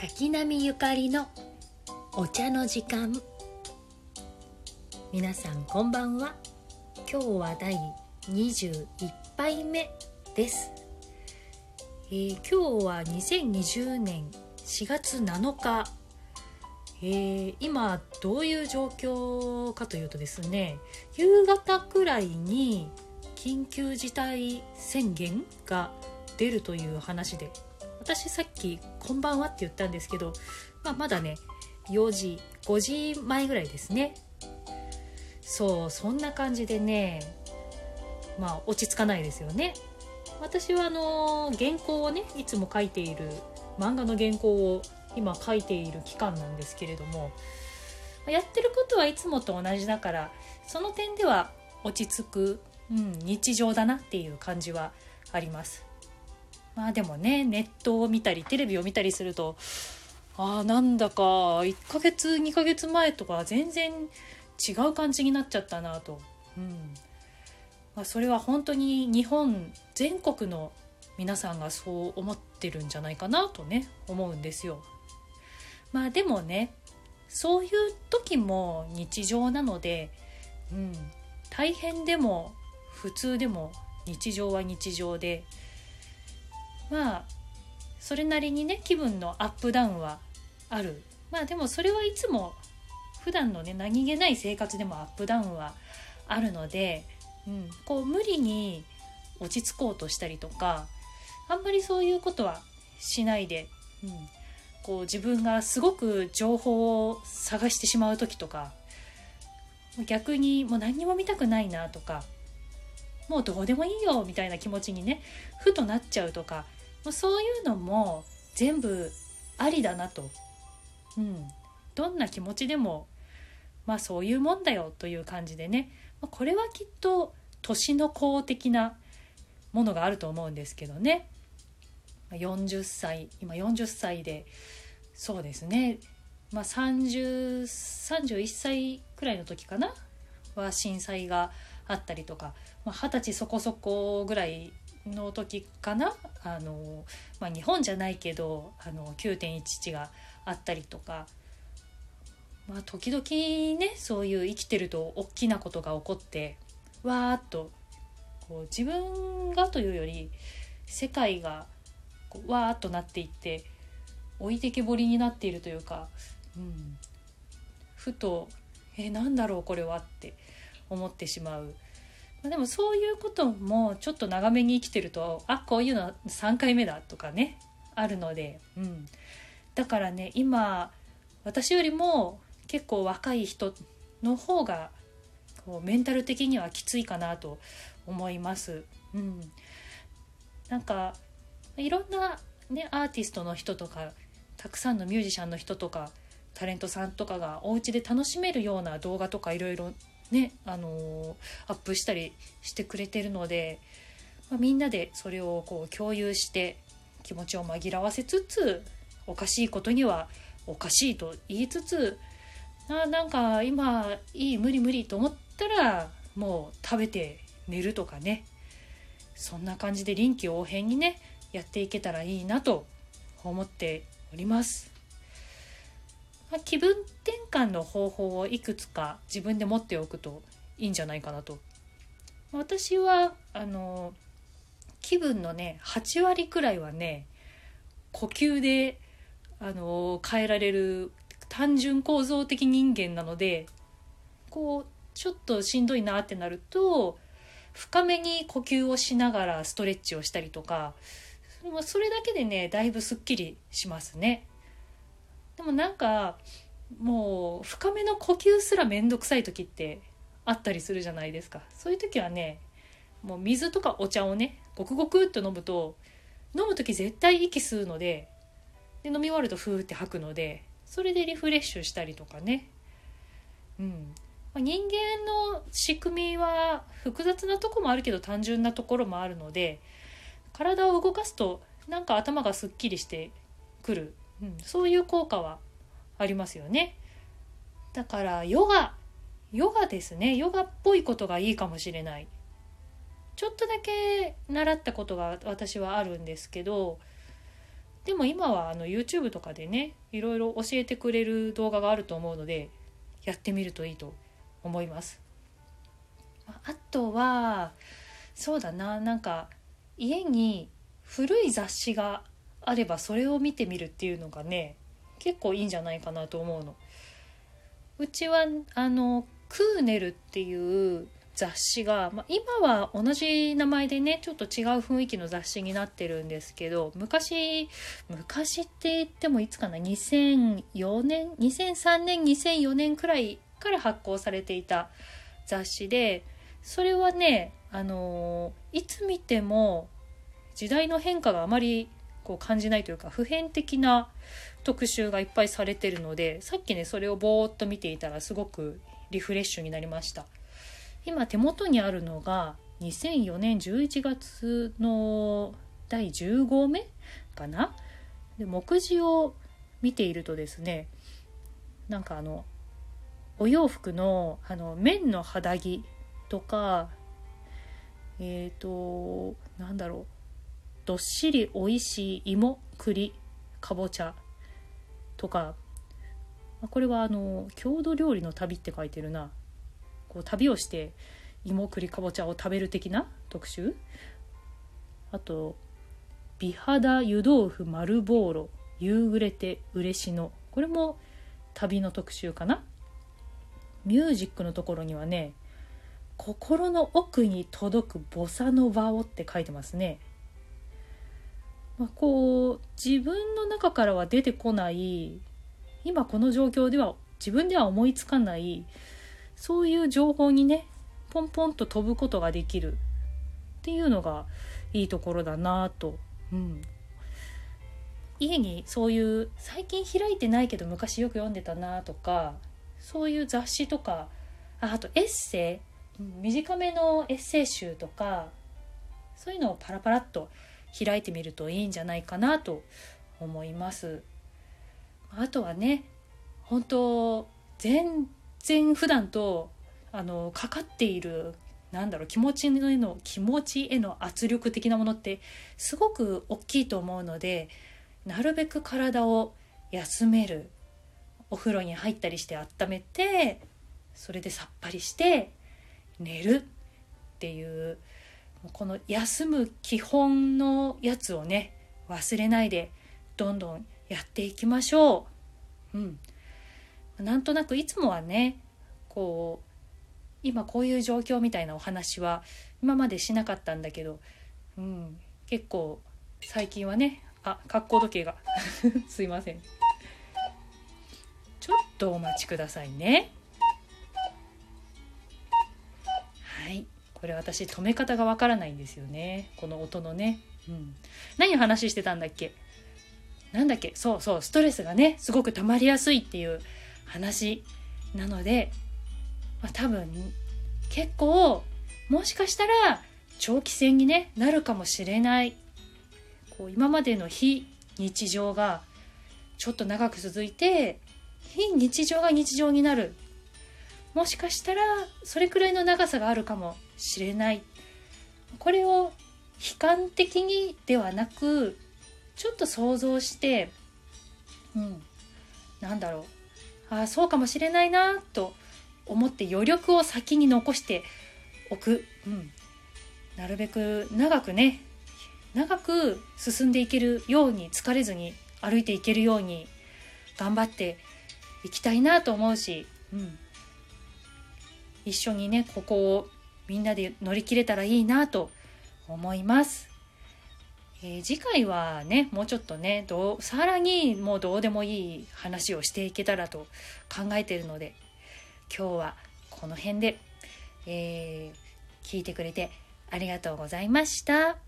滝波ゆかりのお茶の時間。皆さんこんばんは。今日は第21杯目です、えー今日は2020年4月7日、えー今どういう状況かというとですね夕方くらいに緊急事態宣言が出るという話で私さっき「こんばんは」って言ったんですけど、まあ、まだね4時5時前ぐらいですね。そうそんな感じでねまあ落ち着かないですよね。私はあの原稿をねいつも書いている漫画の原稿を今書いている期間なんですけれどもやってることはいつもと同じだからその点では落ち着く、うん、日常だなっていう感じはあります。まあでもねネットを見たりテレビを見たりするとあーなんだか1ヶ月2ヶ月前とか全然違う感じになっちゃったなと、うん。まあ、それは本当に日本全国の皆さんがそう思ってるんじゃないかなとね思うんですよ。まあでもねそういう時も日常なので、うん、大変でも普通でも日常は日常でまあそれなりにね気分のアップダウンはある。まあでもそれはいつも普段のね何気ない生活でもアップダウンはあるので、うん、こう無理に落ち着こうとしたりとかあんまりそういうことはしないで、うん、こう自分がすごく情報を探してしまう時とか逆にもう何にも見たくないなとかもうどうでもいいよみたいな気持ちにねふとなっちゃうとかもうそういうのも全部ありだなと、うん、どんな気持ちでもまあそういうもんだよという感じでね。まこれはきっと年の功的なものがあると思うんですけどね。40歳今40歳でそうですね。まあ30 31歳くらいの時かな？は震災があったりとか。まあ二十歳そこそこぐらいの時かな？あの、まあ、日本じゃないけどあの9.11があったりとか、まあ、時々ねそういう生きてると大きなことが起こってわーっとこう自分がというより世界がこうわーっとなっていって置いてけぼりになっているというか、うん、ふと「えなんだろうこれは」って思ってしまう。でもそういうこともちょっと長めに生きてるとあこういうの3回目だとかねあるので、うん、だからね今私よりも結構若い人の方がこうメンタル的にはきついかなと思います。うん、なんかいろんな、ね、アーティストの人とかたくさんのミュージシャンの人とかタレントさんとかがお家で楽しめるような動画とかいろいろね、あのアップしたりしてくれてるので、まあ、みんなでそれをこう共有して気持ちを紛らわせつつおかしいことにはおかしいと言いつつあなんか今いい無理無理と思ったらもう食べて寝るとかねそんな感じで臨機応変にねやっていけたらいいなと思っております。まあ気分転換の方法をいくつか自分で持っておくといいんじゃないかなと。私はあの気分のね8割くらいはね呼吸であの変えられる単純構造的人間なのでこうちょっとしんどいなってなると深めに呼吸をしながらストレッチをしたりとかそれだけでねだいぶすっきりしますね。でもなんかもう深めの呼吸すらめんどくさい時ってあったりするじゃないですか。そういう時はねもう水とかお茶をねごくごくっと飲むと飲む時絶対息吸うのでで飲み終わるとフーって吐くのでそれでリフレッシュしたりとかね。うん。まあ人間の仕組みは複雑なとこもあるけど単純なところもあるので体を動かすとなんか頭がすっきりしてくる、うん、そういう効果はありますよね。だからヨガヨガですね。ヨガっぽいことがいいかもしれない。ちょっとだけ習ったことが私はあるんですけどでも今はあの YouTube とかでねいろいろ教えてくれる動画があると思うのでやってみるといいと思います。あとはそうだななんか家に古い雑誌があればそれを見てみるっていうのがね結構いいんじゃないかなと思うの。うちはあのクーネルっていう雑誌が、まあ、今は同じ名前でねちょっと違う雰囲気の雑誌になってるんですけど昔昔って言ってもいつかな2004年2003年2004年くらいから発行されていた雑誌でそれはねあのいつ見ても時代の変化があまりこう感じないというか普遍的な特集がいっぱいされてるのでさっきねそれをぼーっと見ていたらすごくリフレッシュになりました。今手元にあるのが2004年11月の第10号目かな？で目次を見ているとですねなんかあのお洋服のあの綿の肌着とかえっ、ー、となんだろうどっしりおいしい芋栗かぼちゃとかこれはあの郷土料理の旅って書いてるな。こう旅をして芋栗かぼちゃを食べる的な特集。あと美肌湯豆腐丸ボーロ夕暮れて嬉しの。これも旅の特集かな。ミュージックのところにはね心の奥に届くボサノバをって書いてますね。まあ、こう自分の中からは出てこない今この状況では自分では思いつかないそういう情報にねポンポンと飛ぶことができるっていうのがいいところだなと、うん、家にそういう最近開いてないけど昔よく読んでたなとかそういう雑誌とかああとエッセイ短めのエッセイ集とかそういうのをパラパラっと開いてみるといいんじゃないかなと思います。あとはね本当全然普段とあのかかっているなんだろう気持ちへの気持ちへの圧力的なものってすごく大きいと思うのでなるべく体を休めるお風呂に入ったりして温めてそれでさっぱりして寝るっていうこの休む基本のやつをね忘れないでどんどんやっていきましょう。うん、なんとなくいつもはねこう今こういう状況みたいなお話は今までしなかったんだけど、うん、結構最近はねあ格好時計が。すいません。ちょっとお待ちくださいね。これ私止め方がわからないんですよね。この音のね、うん、何を話してたんだっけ？なんだっけ？そうそうストレスがねすごく溜まりやすいっていう話なので、まあ、多分結構もしかしたら長期戦に、ね、なるかもしれない。こう今までの非日常がちょっと長く続いて非日常が日常になる。もしかしたらそれくらいの長さがあるかもしれない。これを悲観的にではなくちょっと想像してうんなんだろう。ああそうかもしれないなと思って余力を先に残しておく、うん、なるべく長くね長く進んでいけるように疲れずに歩いていけるように頑張っていきたいなと思うし、うん、一緒にねここをみんなで乗り切れたらいいなと思います。えー、次回はねもうちょっとねどうさらにもうどうでもいい話をしていけたらと考えているので今日はこの辺で、えー、聞いてくれてありがとうございました。